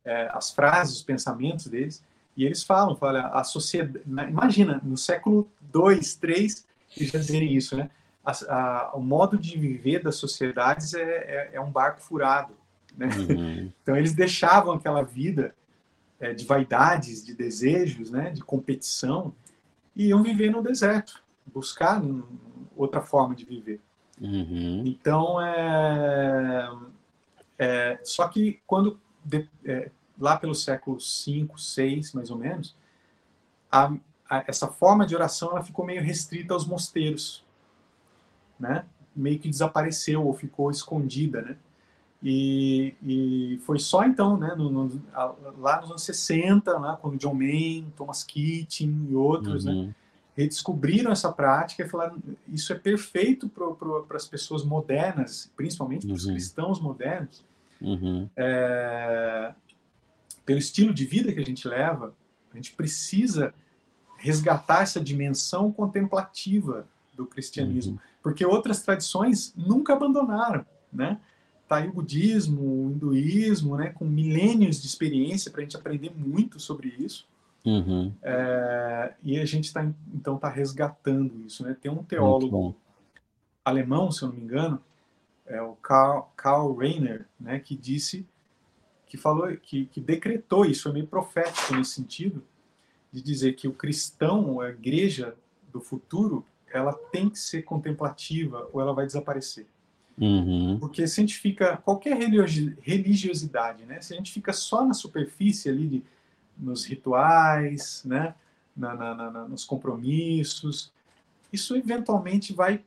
Speaker 2: é, as frases, os pensamentos deles, e eles falam, falam a sociedade, imagina, no século 2, 3, eles já dizerem isso, né? a, a, o modo de viver das sociedades é, é, é um barco furado. Né? Uhum. Então, eles deixavam aquela vida é, de vaidades, de desejos, né, de competição, e iam viver no deserto, buscar outra forma de viver. Uhum. Então, é, é, só que quando, de, é, lá pelo século 5, 6, mais ou menos, a, a, essa forma de oração ela ficou meio restrita aos mosteiros né? Meio que desapareceu ou ficou escondida, né? E, e foi só então, né? No, no, lá nos anos 60, lá, quando John Main, Thomas Keating e outros, né? uhum. né? redescobriram essa prática e falaram isso é perfeito para as pessoas modernas, principalmente para os uhum. cristãos modernos, uhum. é, pelo estilo de vida que a gente leva, a gente precisa resgatar essa dimensão contemplativa do cristianismo. Uhum porque outras tradições nunca abandonaram, né? Tá aí o budismo, o hinduísmo, né, com milênios de experiência para a gente aprender muito sobre isso. Uhum. É, e a gente está então tá resgatando isso, né? Tem um teólogo alemão, se eu não me engano, é o Karl, Karl Rainer, né, que disse que falou que, que decretou isso, foi meio profético nesse sentido de dizer que o cristão, a igreja do futuro, ela tem que ser contemplativa ou ela vai desaparecer. Uhum. Porque se a gente fica, qualquer religiosidade, né? Se a gente fica só na superfície ali, de, nos rituais, né? Na, na, na, nos compromissos, isso eventualmente vai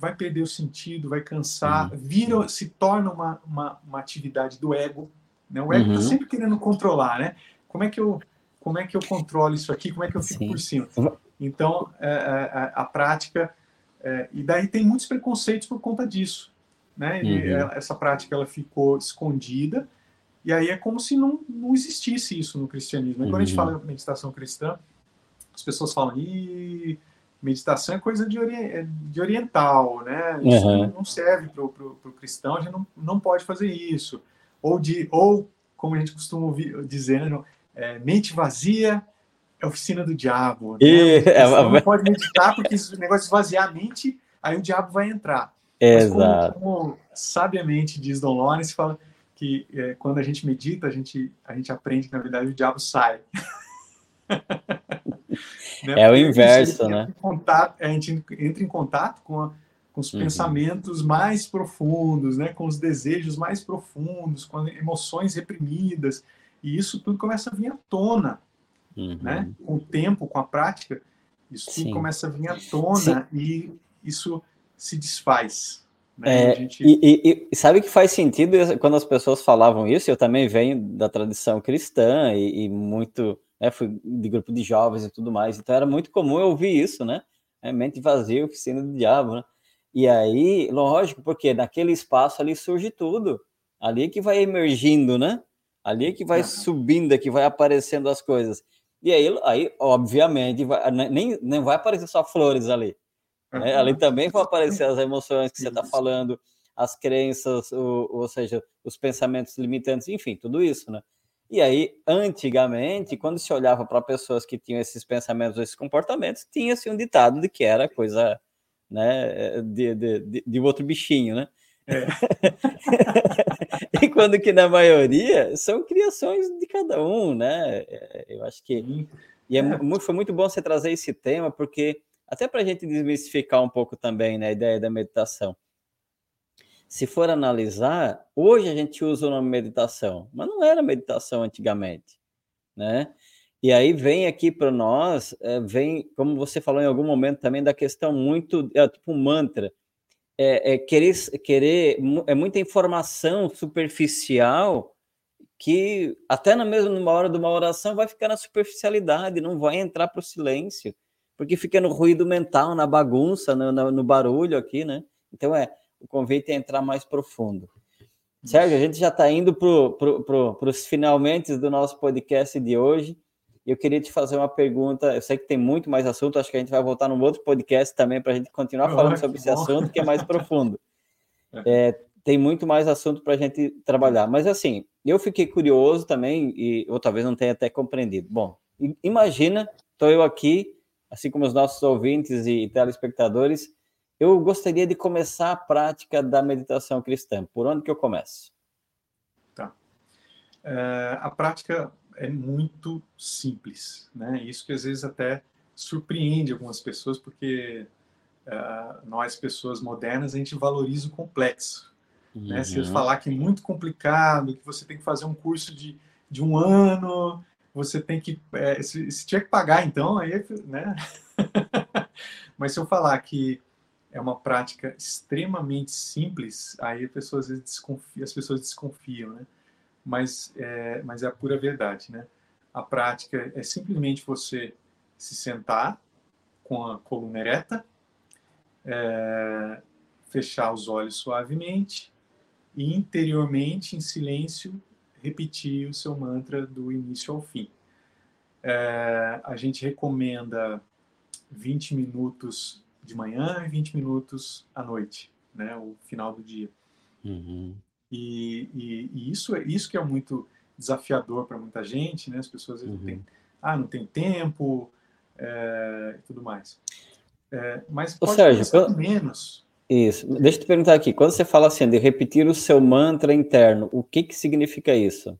Speaker 2: vai perder o sentido, vai cansar, uhum. vira, se torna uma, uma, uma, atividade do ego. Né? O ego está uhum. sempre querendo controlar, né? Como é que eu como é que eu controlo isso aqui? Como é que eu fico Sim. por cima? Então a, é, a, é, a prática é, e daí tem muitos preconceitos por conta disso, né? Uhum. essa prática ela ficou escondida e aí é como se não, não existisse isso no cristianismo. Uhum. Quando a gente uhum. fala meditação cristã, as pessoas falam, Ih, meditação é coisa de, ori de oriental, né? Isso uhum. não serve para o cristão, a gente não, não pode fazer isso. Ou, de, ou como a gente costuma ouvir, dizer, né? É, mente vazia é oficina do diabo. Né? E... É, não pode meditar porque o negócio de esvaziar a mente, aí o diabo vai entrar.
Speaker 1: Exato.
Speaker 2: Como, como, sabiamente diz Don Lawrence, fala que é, quando a gente medita, a gente, a gente aprende que, na verdade, o diabo sai.
Speaker 1: né? É o inverso, né?
Speaker 2: Contato, a gente entra em contato com, a, com os uhum. pensamentos mais profundos, né? com os desejos mais profundos, com as emoções reprimidas, e isso tudo começa a vir à tona. Uhum. Né? Com o tempo, com a prática, isso Sim. tudo começa a vir à tona Sim. e isso se desfaz.
Speaker 1: Né? É, gente... e, e, e, sabe que faz sentido quando as pessoas falavam isso? Eu também venho da tradição cristã e, e muito né, fui de grupo de jovens e tudo mais, então era muito comum eu ouvir isso, né? É, mente vazia, oficina do diabo, né? E aí, lógico, porque naquele espaço ali surge tudo, ali é que vai emergindo, né? Ali é que vai subindo, é que vai aparecendo as coisas. E aí, aí obviamente, vai, nem, nem vai aparecer só flores ali. Né? Ali também vão aparecer as emoções que você está falando, as crenças, ou, ou seja, os pensamentos limitantes, enfim, tudo isso, né? E aí, antigamente, quando se olhava para pessoas que tinham esses pensamentos, esses comportamentos, tinha-se um ditado de que era coisa né, de, de, de outro bichinho, né? É. e quando que na maioria são criações de cada um, né? É, eu acho que e é, é. foi muito bom você trazer esse tema porque até para a gente desmistificar um pouco também né, a ideia da meditação se for analisar, hoje a gente usa o nome meditação, mas não era meditação antigamente, né? E aí vem aqui para nós, é, vem, como você falou em algum momento também, da questão muito, é, tipo mantra, é, é querer, querer, é muita informação superficial que até na mesma numa hora de uma oração vai ficar na superficialidade, não vai entrar para o silêncio, porque fica no ruído mental, na bagunça, no, no, no barulho aqui, né? Então é o convite é entrar mais profundo. Sérgio, a gente já está indo para pro, pro, os finalmente do nosso podcast de hoje. Eu queria te fazer uma pergunta. Eu sei que tem muito mais assunto, acho que a gente vai voltar num outro podcast também para a gente continuar falando sobre esse assunto, que é mais profundo. É, tem muito mais assunto para a gente trabalhar. Mas assim, eu fiquei curioso também, e ou talvez não tenha até compreendido. Bom, imagina, estou eu aqui, assim como os nossos ouvintes e telespectadores, eu gostaria de começar a prática da meditação cristã. Por onde que eu começo?
Speaker 2: Tá. É, a prática é muito simples, né? Isso que às vezes até surpreende algumas pessoas, porque uh, nós, pessoas modernas, a gente valoriza o complexo. Uhum. Né? Se eu uhum. falar que é muito complicado, que você tem que fazer um curso de, de um ano, você tem que. É, se, se tiver que pagar, então, aí. Né? Mas se eu falar que é uma prática extremamente simples, aí as pessoas, desconfiam, as pessoas desconfiam, né? Mas é, mas é a pura verdade, né? A prática é simplesmente você se sentar com a coluna ereta, é, fechar os olhos suavemente e interiormente, em silêncio, repetir o seu mantra do início ao fim. É, a gente recomenda 20 minutos de manhã e 20 minutos à noite, né, o final do dia. Uhum. E, e, e, isso, é, isso que é muito desafiador para muita gente, né? As pessoas uhum. não têm, ah, não tem tempo é, e tudo mais. É, mas pode Sérgio, quando... menos.
Speaker 1: Isso. Deixa eu te perguntar aqui. Quando você fala assim de repetir o seu mantra interno, o que que significa isso?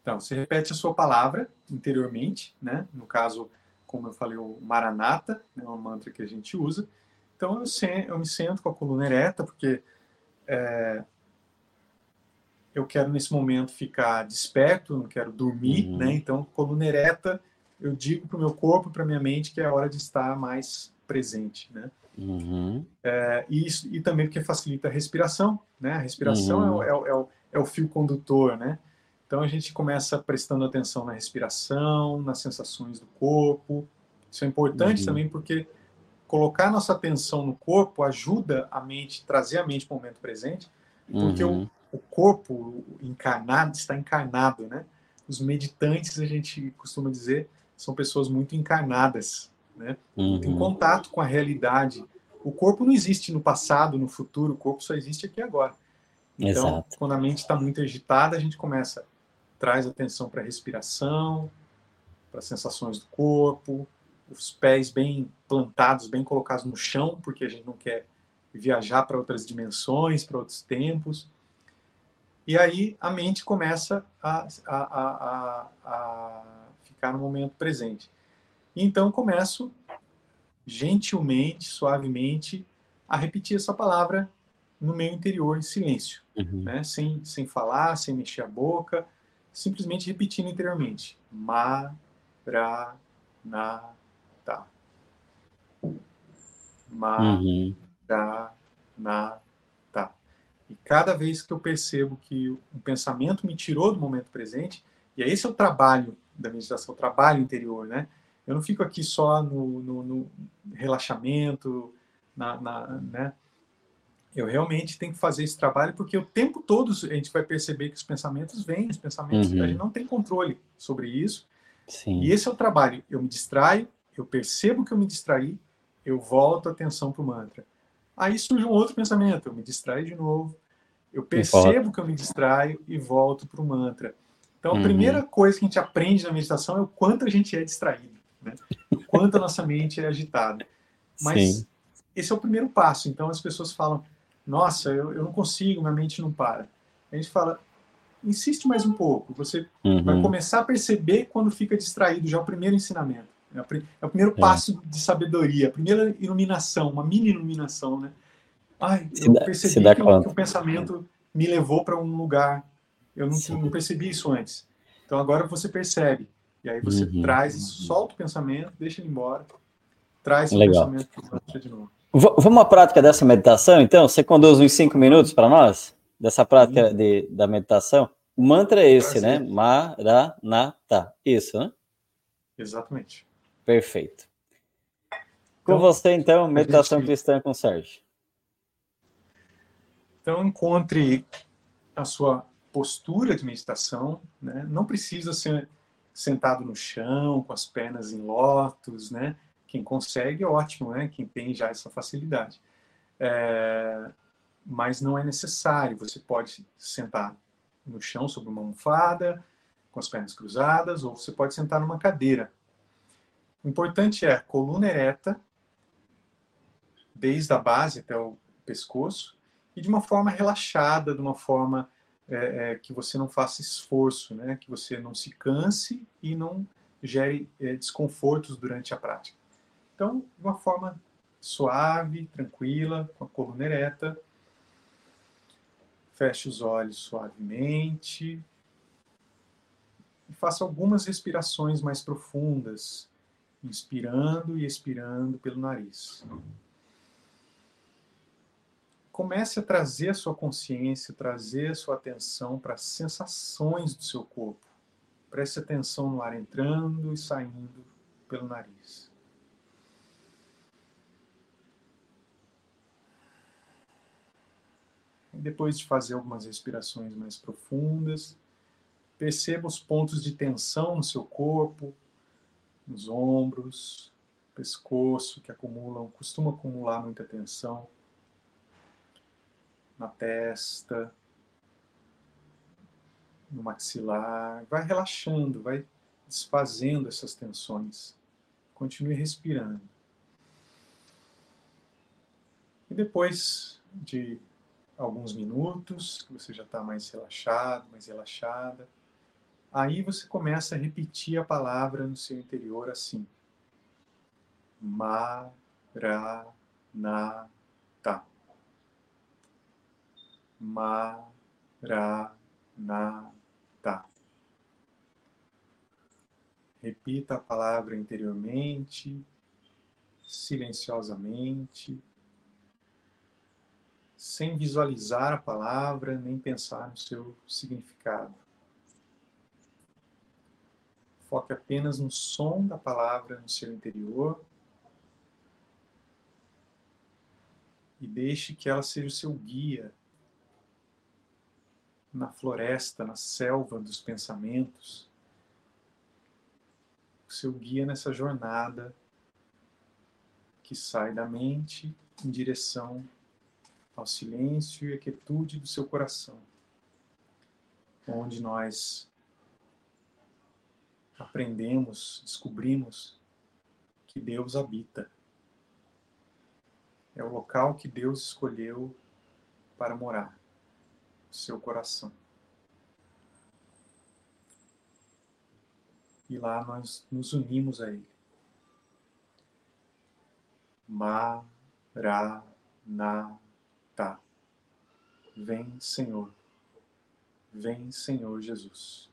Speaker 2: Então, você repete a sua palavra interiormente, né? No caso, como eu falei, o Maranata, é né, uma mantra que a gente usa. Então eu, se, eu me sento com a coluna ereta, porque é, eu quero nesse momento ficar desperto, não quero dormir, uhum. né? Então, coluna ereta, eu digo para o meu corpo, para minha mente que é hora de estar mais presente, né? Uhum. É, e, isso, e também porque facilita a respiração, né? A respiração uhum. é, é, é, o, é o fio condutor, né? Então a gente começa prestando atenção na respiração, nas sensações do corpo. Isso é importante uhum. também porque colocar nossa atenção no corpo ajuda a mente, trazer a mente para o momento presente, porque uhum. o, o corpo encarnado está encarnado, né? Os meditantes, a gente costuma dizer, são pessoas muito encarnadas, né? Uhum. Tem contato com a realidade. O corpo não existe no passado, no futuro, o corpo só existe aqui agora. Então, Exato. quando a mente está muito agitada, a gente começa traz atenção para a respiração, para as sensações do corpo, os pés bem plantados, bem colocados no chão, porque a gente não quer viajar para outras dimensões, para outros tempos. E aí a mente começa a, a, a, a ficar no momento presente. Então começo gentilmente, suavemente, a repetir essa palavra no meu interior em silêncio, uhum. né? sem, sem falar, sem mexer a boca, simplesmente repetindo interiormente. Ma, ra, na, ta. Ma, ra, na, ta. E cada vez que eu percebo que um pensamento me tirou do momento presente, e esse é o trabalho da meditação, o trabalho interior, né? Eu não fico aqui só no, no, no relaxamento, na, na, né? Eu realmente tenho que fazer esse trabalho porque o tempo todo a gente vai perceber que os pensamentos vêm, os pensamentos, uhum. a gente não tem controle sobre isso. Sim. E esse é o trabalho. Eu me distraio, eu percebo que eu me distraí, eu volto a atenção para o mantra. Aí surge um outro pensamento, eu me distraio de novo, eu percebo que eu me distraio e volto para o mantra. Então, a uhum. primeira coisa que a gente aprende na meditação é o quanto a gente é distraído, né? o quanto a nossa mente é agitada. Mas Sim. esse é o primeiro passo. Então, as pessoas falam, nossa, eu, eu não consigo, minha mente não para. A gente fala, insiste mais um pouco. Você uhum. vai começar a perceber quando fica distraído, já é o primeiro ensinamento. É, é o primeiro é. passo de sabedoria, a primeira iluminação, uma mini iluminação, né? Ai, eu dá, percebi que, que, o pensamento me levou para um lugar. Eu não, não, percebi isso antes. Então agora você percebe. E aí você uhum. traz, solta o pensamento, deixa ele embora, traz Legal. o pensamento de novo.
Speaker 1: Vamos à prática dessa meditação, então? Você conduz uns cinco minutos para nós? Dessa prática de, da meditação? O mantra é esse, né? Maranata. Isso, né?
Speaker 2: Exatamente.
Speaker 1: Perfeito. Com então, você, então, meditação gente... cristã com o Sérgio.
Speaker 2: Então, encontre a sua postura de meditação. Né? Não precisa ser sentado no chão, com as pernas em lótus, né? Quem consegue, ótimo, né? Quem tem já essa facilidade. É, mas não é necessário. Você pode sentar no chão sobre uma almofada, com as pernas cruzadas, ou você pode sentar numa cadeira. O importante é coluna ereta, desde a base até o pescoço, e de uma forma relaxada, de uma forma é, é, que você não faça esforço, né? que você não se canse e não gere é, desconfortos durante a prática. Então, de uma forma suave, tranquila, com a coluna ereta. Feche os olhos suavemente. E faça algumas respirações mais profundas, inspirando e expirando pelo nariz. Comece a trazer a sua consciência, trazer a sua atenção para as sensações do seu corpo. Preste atenção no ar entrando e saindo pelo nariz. Depois de fazer algumas respirações mais profundas, perceba os pontos de tensão no seu corpo, nos ombros, pescoço, que acumulam, costuma acumular muita tensão, na testa, no maxilar. Vai relaxando, vai desfazendo essas tensões. Continue respirando. E depois de alguns minutos, que você já está mais relaxado, mais relaxada. Aí você começa a repetir a palavra no seu interior assim. Maranata. Maranata. Repita a palavra interiormente, silenciosamente, sem visualizar a palavra nem pensar no seu significado. Foque apenas no som da palavra no seu interior e deixe que ela seja o seu guia na floresta, na selva dos pensamentos, o seu guia nessa jornada que sai da mente em direção ao silêncio e à quietude do seu coração, onde nós aprendemos, descobrimos que Deus habita. É o local que Deus escolheu para morar, o seu coração. E lá nós nos unimos a Ele. Maranatha. Vem, Senhor. Vem, Senhor Jesus.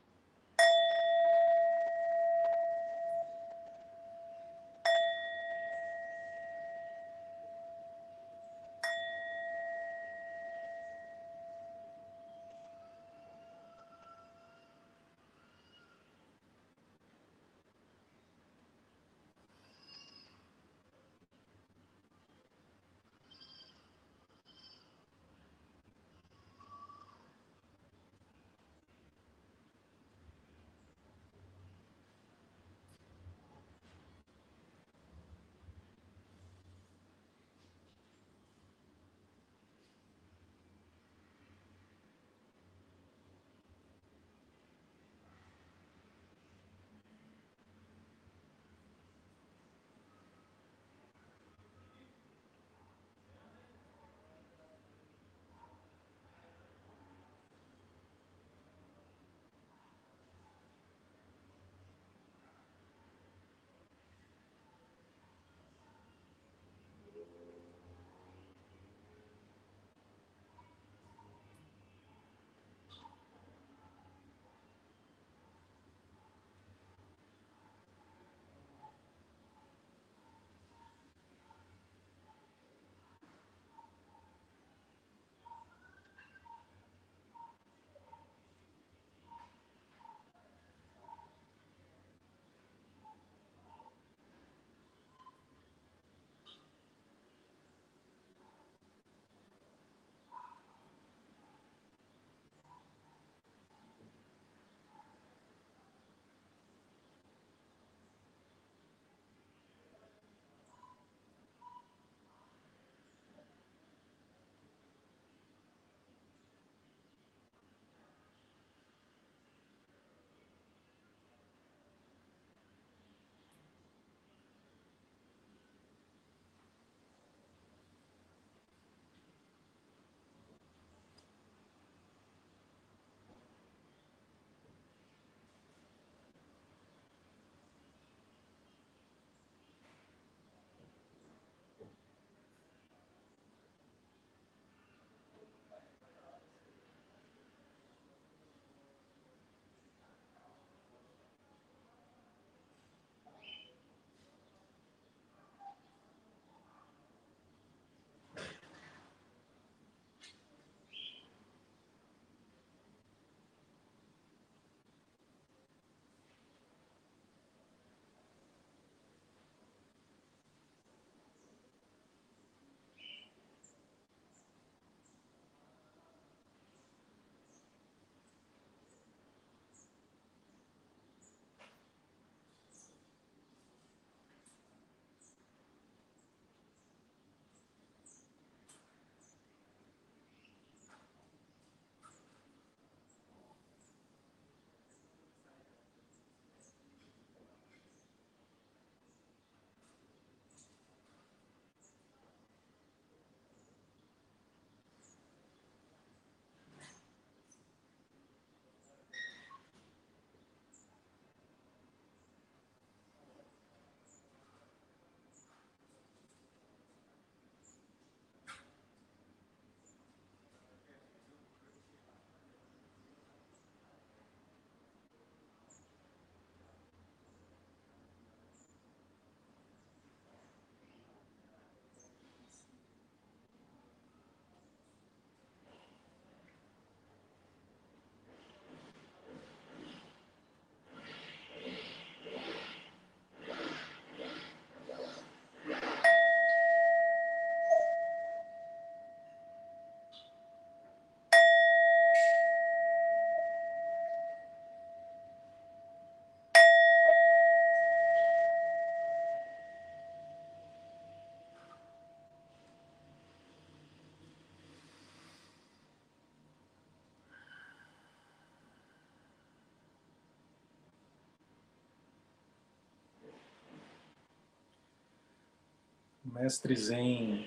Speaker 2: Mestre Zen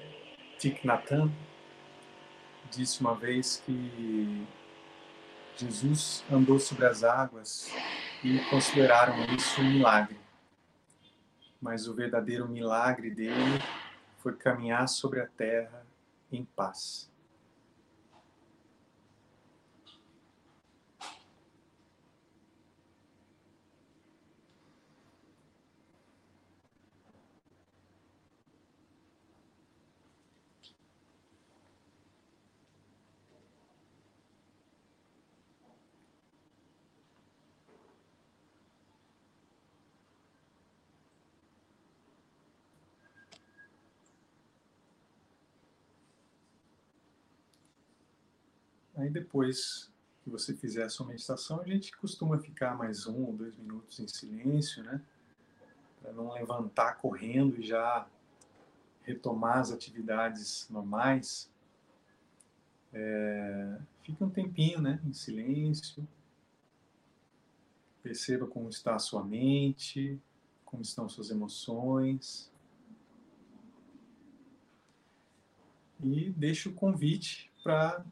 Speaker 2: Thich Nhat disse uma vez que Jesus andou sobre as águas e consideraram isso um milagre. Mas o verdadeiro milagre dele foi caminhar sobre a terra em paz. Aí depois que você fizer a sua meditação, a gente costuma ficar mais um ou dois minutos em silêncio, né? Para não levantar correndo e já retomar as atividades normais. É, fique um tempinho, né? Em silêncio. Perceba como está a sua mente, como estão suas emoções. E deixe o convite para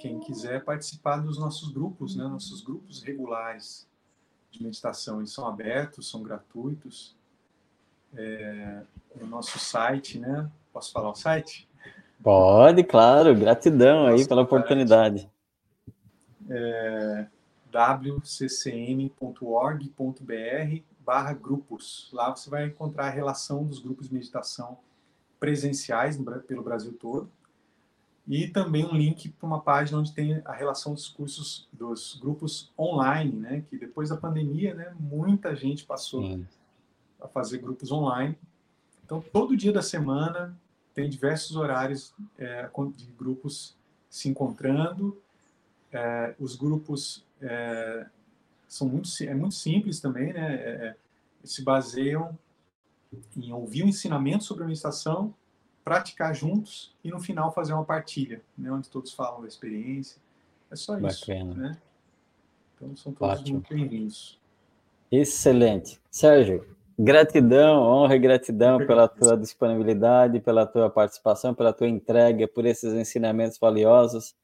Speaker 2: quem quiser participar dos nossos grupos, né? Nossos grupos regulares de meditação, eles são abertos, são gratuitos. É, no nosso site, né? Posso falar o site?
Speaker 1: Pode, claro. Gratidão aí pela oportunidade.
Speaker 2: É, wccm.org.br barra grupos. Lá você vai encontrar a relação dos grupos de meditação presenciais no, pelo Brasil todo e também um link para uma página onde tem a relação dos cursos dos grupos online, né? Que depois da pandemia, né, muita gente passou Sim. a fazer grupos online. Então, todo dia da semana tem diversos horários é, de grupos se encontrando. É, os grupos é, são muito é muito simples também, né? É, é, se baseiam em ouvir o ensinamento sobre a meditação praticar juntos e no final fazer uma partilha, né, onde todos falam da experiência. É só isso. Bacana. Né? Então são todos Ótimo. muito bem-vindos.
Speaker 1: Excelente. Sérgio, gratidão, honra e gratidão pela tua disponibilidade, pela tua participação, pela tua entrega, por esses ensinamentos valiosos.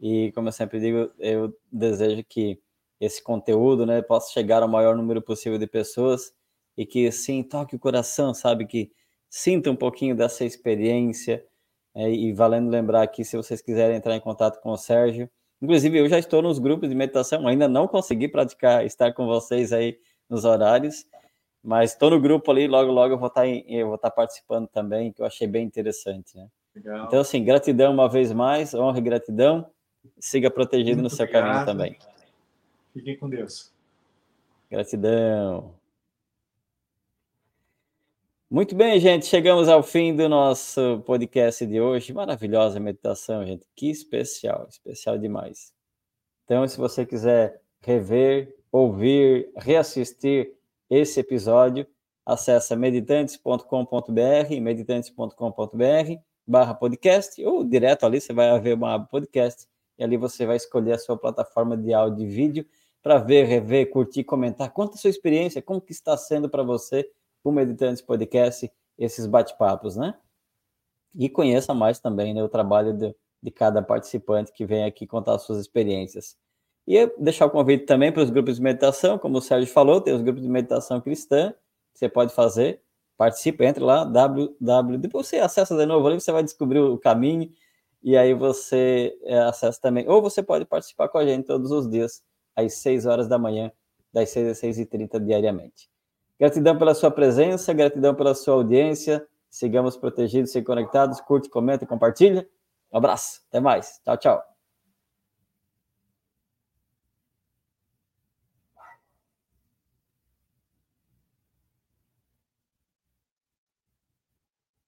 Speaker 1: E, como eu sempre digo, eu desejo que esse conteúdo né, possa chegar ao maior número possível de pessoas e que, sim, toque o coração, sabe? Que sinta um pouquinho dessa experiência. É, e valendo lembrar aqui, se vocês quiserem entrar em contato com o Sérgio, inclusive eu já estou nos grupos de meditação, ainda não consegui praticar, estar com vocês aí nos horários, mas estou no grupo ali, logo, logo eu vou estar, em, eu vou estar participando também, que eu achei bem interessante, né? Legal. Então, assim, gratidão uma vez mais, honra e gratidão, siga protegido Muito no seu obrigado. caminho também.
Speaker 2: Fiquem com Deus.
Speaker 1: Gratidão. Muito bem, gente, chegamos ao fim do nosso podcast de hoje. Maravilhosa meditação, gente. Que especial, especial demais. Então, se você quiser rever, ouvir, reassistir esse episódio, acessa meditantes.com.br, meditantes.com.br barra podcast, ou direto ali você vai ver uma podcast e ali você vai escolher a sua plataforma de áudio e vídeo para ver, rever, curtir, comentar. Conta a sua experiência, como que está sendo para você o Meditantes Podcast, esses bate-papos, né? E conheça mais também né, o trabalho de, de cada participante que vem aqui contar suas experiências. E deixar o convite também para os grupos de meditação, como o Sérgio falou, tem os grupos de meditação cristã, você pode fazer, participe, entre lá, www, depois você acessa de novo ali, você vai descobrir o caminho, e aí você é, acessa também, ou você pode participar com a gente todos os dias, às 6 horas da manhã, das 6 às 6 e 30 diariamente. Gratidão pela sua presença, gratidão pela sua audiência. Sigamos protegidos e conectados. Curte, comenta e compartilha. Um abraço. Até mais. Tchau, tchau.